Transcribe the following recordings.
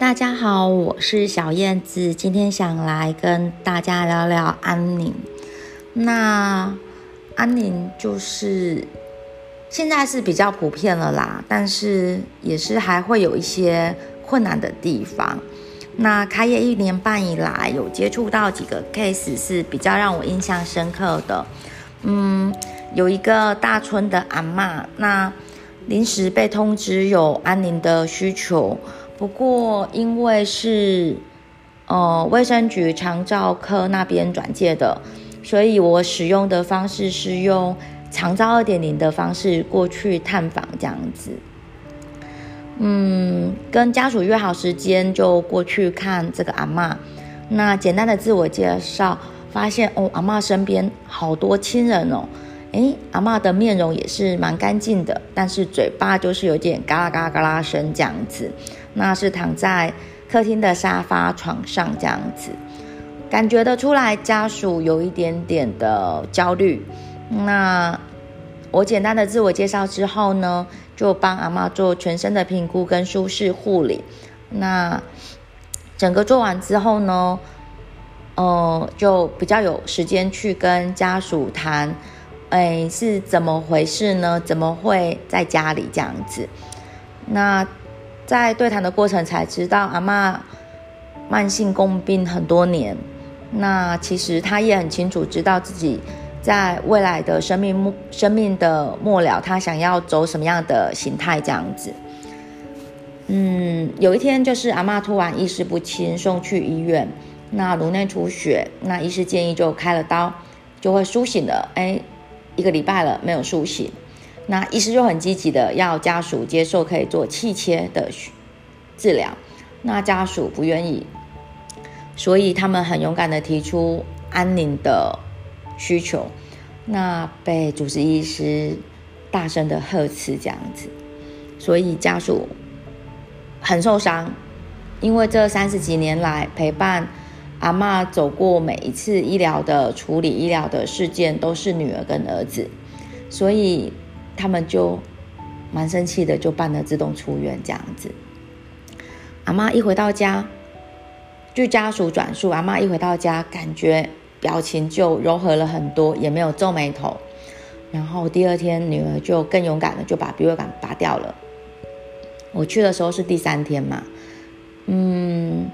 大家好，我是小燕子，今天想来跟大家聊聊安宁。那安宁就是现在是比较普遍了啦，但是也是还会有一些困难的地方。那开业一年半以来，有接触到几个 case 是比较让我印象深刻的。嗯，有一个大村的阿嬷，那临时被通知有安宁的需求。不过，因为是呃卫生局长照科那边转介的，所以我使用的方式是用长照二点零的方式过去探访这样子。嗯，跟家属约好时间就过去看这个阿妈。那简单的自我介绍，发现哦，阿妈身边好多亲人哦。诶，阿妈的面容也是蛮干净的，但是嘴巴就是有点嘎啦嘎啦嘎啦声这样子。那是躺在客厅的沙发床上这样子，感觉得出来家属有一点点的焦虑。那我简单的自我介绍之后呢，就帮阿妈做全身的评估跟舒适护理。那整个做完之后呢，呃，就比较有时间去跟家属谈。哎，是怎么回事呢？怎么会在家里这样子？那在对谈的过程才知道，阿妈慢性共病很多年。那其实他也很清楚，知道自己在未来的生命末生命的末了，他想要走什么样的形态这样子。嗯，有一天就是阿妈突然意识不清，送去医院，那颅内出血，那医师建议就开了刀，就会苏醒了。哎。一个礼拜了没有苏醒，那医师就很积极的要家属接受可以做气切的治疗，那家属不愿意，所以他们很勇敢的提出安宁的需求，那被主治医师大声的呵斥这样子，所以家属很受伤，因为这三十几年来陪伴。阿妈走过每一次医疗的处理、医疗的事件，都是女儿跟儿子，所以他们就蛮生气的，就办了自动出院这样子。阿妈一回到家，据家属转述，阿妈一回到家，感觉表情就柔和了很多，也没有皱眉头。然后第二天，女儿就更勇敢的，就把鼻胃管拔掉了。我去的时候是第三天嘛，嗯。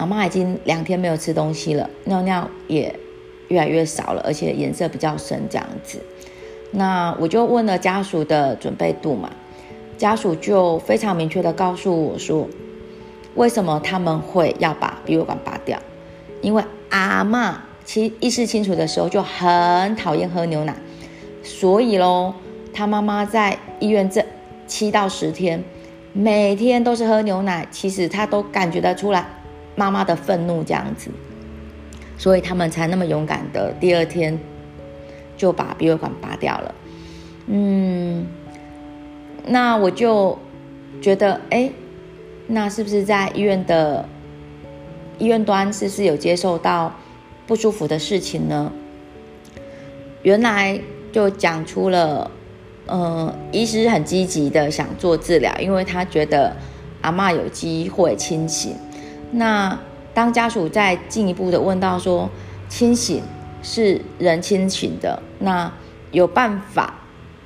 阿妈已经两天没有吃东西了，尿尿也越来越少了，而且颜色比较深这样子。那我就问了家属的准备度嘛，家属就非常明确的告诉我说，为什么他们会要把鼻胃管拔掉？因为阿妈其意识清楚的时候就很讨厌喝牛奶，所以喽，他妈妈在医院这七到十天，每天都是喝牛奶，其实他都感觉得出来。妈妈的愤怒这样子，所以他们才那么勇敢的，第二天就把鼻胃管拔掉了。嗯，那我就觉得，哎，那是不是在医院的医院端是不是有接受到不舒服的事情呢？原来就讲出了，呃，医师很积极的想做治疗，因为他觉得阿妈有机会清醒。那当家属再进一步的问到说，清醒是人清醒的，那有办法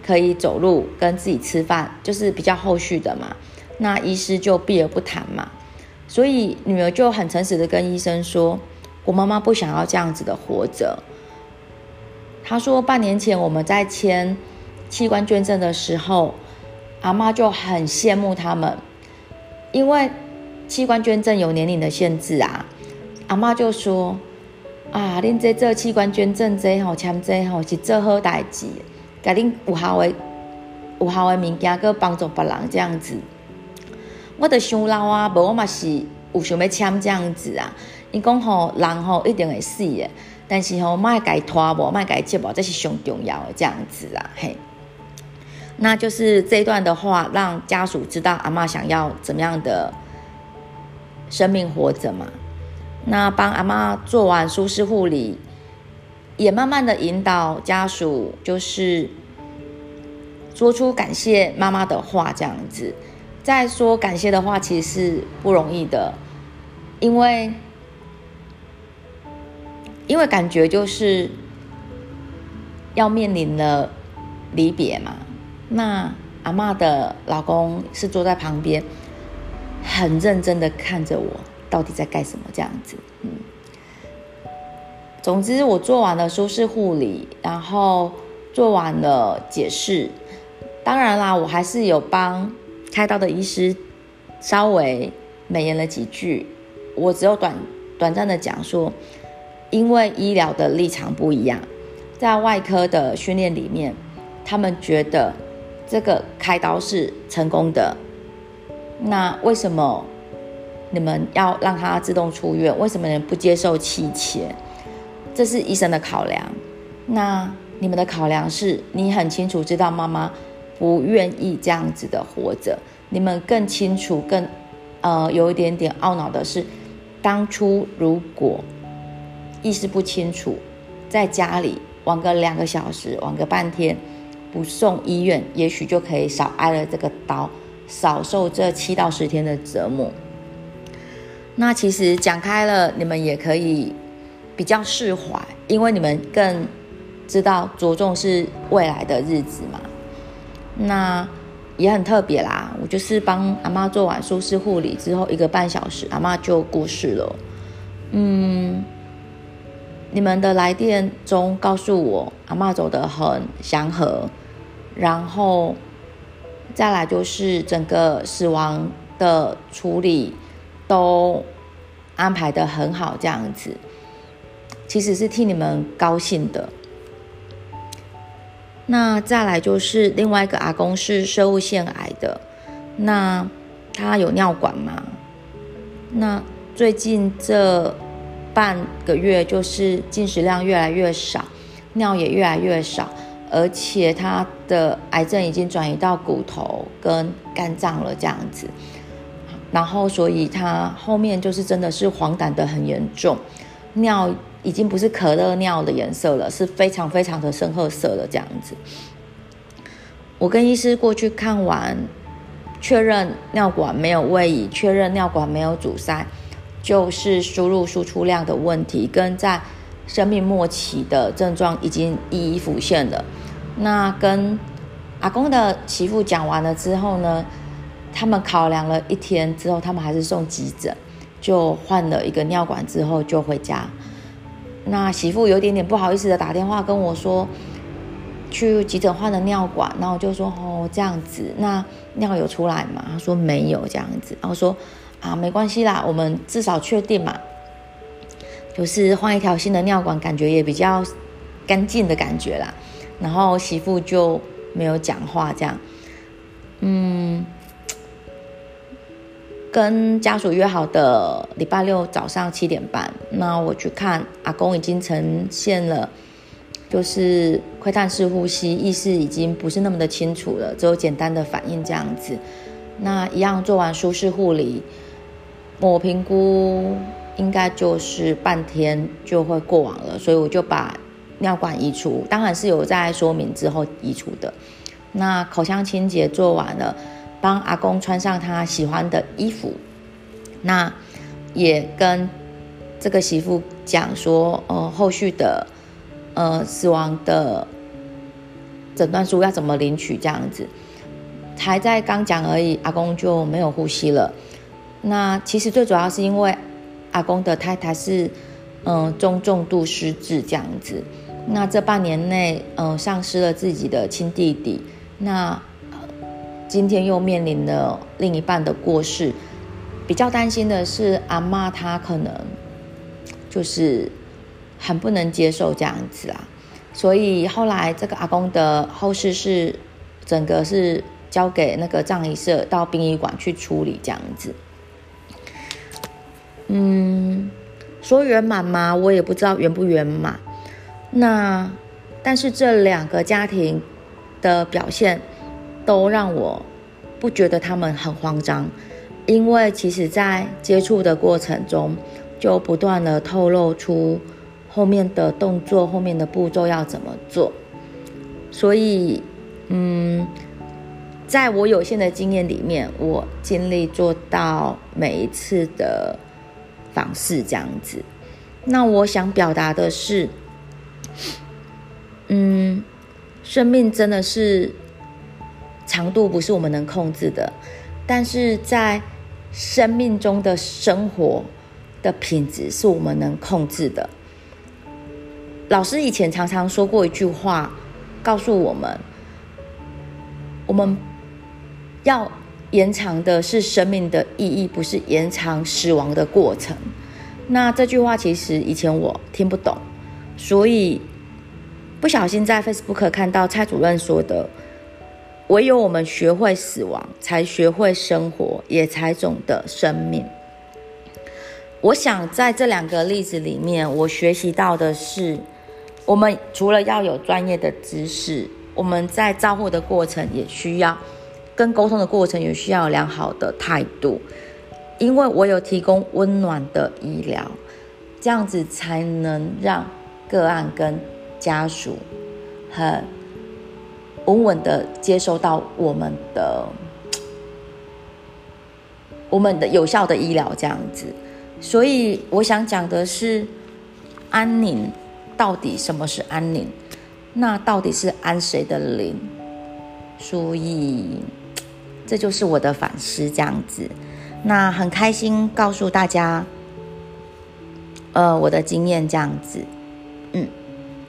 可以走路跟自己吃饭，就是比较后续的嘛。那医师就避而不谈嘛。所以女儿就很诚实的跟医生说，我妈妈不想要这样子的活着。她说半年前我们在签器官捐赠的时候，阿妈就很羡慕他们，因为。器官捐赠有年龄的限制啊，阿妈就说：“啊，恁这做器官捐赠这吼签这吼是做好代志，甲恁有效的有效的物件，搁帮助别人这样子。”我得想老啊，无我嘛是有想要签这样子啊。伊讲吼人吼一定会死的，但是吼卖改拖无卖改接无，这是上重要的这样子啊。嘿，那就是这段的话，让家属知道阿妈想要怎么样的。生命活着嘛，那帮阿妈做完舒适护理，也慢慢的引导家属，就是说出感谢妈妈的话，这样子。再说感谢的话，其实是不容易的，因为因为感觉就是要面临了离别嘛。那阿妈的老公是坐在旁边，很认真的看着我，到底在干什么这样子。嗯，总之我做完了舒适护理，然后做完了解释。当然啦，我还是有帮开刀的医师稍微美言了几句。我只有短短暂的讲说，因为医疗的立场不一样，在外科的训练里面，他们觉得这个开刀是成功的。那为什么你们要让他自动出院？为什么你不接受弃切？这是医生的考量。那你们的考量是你很清楚知道妈妈。不愿意这样子的活着，你们更清楚、更呃有一点点懊恼的是，当初如果意识不清楚，在家里玩个两个小时、玩个半天，不送医院，也许就可以少挨了这个刀，少受这七到十天的折磨。那其实讲开了，你们也可以比较释怀，因为你们更知道着重是未来的日子嘛。那也很特别啦，我就是帮阿妈做完舒适护理之后，一个半小时，阿妈就过世了。嗯，你们的来电中告诉我，阿妈走得很祥和，然后再来就是整个死亡的处理都安排的很好，这样子，其实是替你们高兴的。那再来就是另外一个阿公是生物腺癌的，那他有尿管吗？那最近这半个月就是进食量越来越少，尿也越来越少，而且他的癌症已经转移到骨头跟肝脏了这样子，然后所以他后面就是真的是黄疸的很严重，尿。已经不是可乐尿的颜色了，是非常非常的深褐色的这样子。我跟医师过去看完，确认尿管没有位移，确认尿管没有阻塞，就是输入输出量的问题，跟在生命末期的症状已经一一浮现了。那跟阿公的媳妇讲完了之后呢，他们考量了一天之后，他们还是送急诊，就换了一个尿管之后就回家。那媳妇有点点不好意思的打电话跟我说，去急诊换了尿管，然后就说哦这样子，那尿有出来吗？他说没有这样子，然后说啊没关系啦，我们至少确定嘛，就是换一条新的尿管，感觉也比较干净的感觉啦。然后媳妇就没有讲话这样，嗯。跟家属约好的礼拜六早上七点半，那我去看阿公已经呈现了，就是窥探式呼吸，意识已经不是那么的清楚了，只有简单的反应这样子。那一样做完舒适护理，我评估应该就是半天就会过往了，所以我就把尿管移除，当然是有在说明之后移除的。那口腔清洁做完了。帮阿公穿上他喜欢的衣服，那也跟这个媳妇讲说，呃，后续的呃死亡的诊断书要怎么领取这样子，还在刚讲而已，阿公就没有呼吸了。那其实最主要是因为阿公的太太是嗯中重度失智这样子，那这半年内嗯丧失了自己的亲弟弟，那。今天又面临了另一半的过世，比较担心的是阿妈她可能就是很不能接受这样子啊，所以后来这个阿公的后事是整个是交给那个葬仪社到殡仪馆去处理这样子。嗯，说圆满吗？我也不知道圆不圆满。那但是这两个家庭的表现。都让我不觉得他们很慌张，因为其实，在接触的过程中，就不断的透露出后面的动作、后面的步骤要怎么做。所以，嗯，在我有限的经验里面，我尽力做到每一次的访视这样子。那我想表达的是，嗯，生命真的是长度不是我们能控制的，但是在生命中的生活的品质是我们能控制的。老师以前常常说过一句话，告诉我们，我们要延长的是生命的意义，不是延长死亡的过程。那这句话其实以前我听不懂，所以不小心在 Facebook 看到蔡主任说的：“唯有我们学会死亡，才学会生活，也才懂得生命。”我想在这两个例子里面，我学习到的是，我们除了要有专业的知识，我们在照护的过程也需要，跟沟通的过程也需要良好的态度。因为我有提供温暖的医疗，这样子才能让个案跟家属很稳稳的接收到我们的我们的有效的医疗，这样子。所以我想讲的是，安宁到底什么是安宁？那到底是安谁的灵？所以这就是我的反思，这样子。那很开心告诉大家，呃，我的经验这样子，嗯，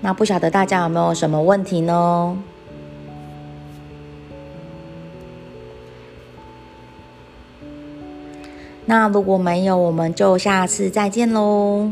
那不晓得大家有没有什么问题呢？那如果没有，我们就下次再见喽。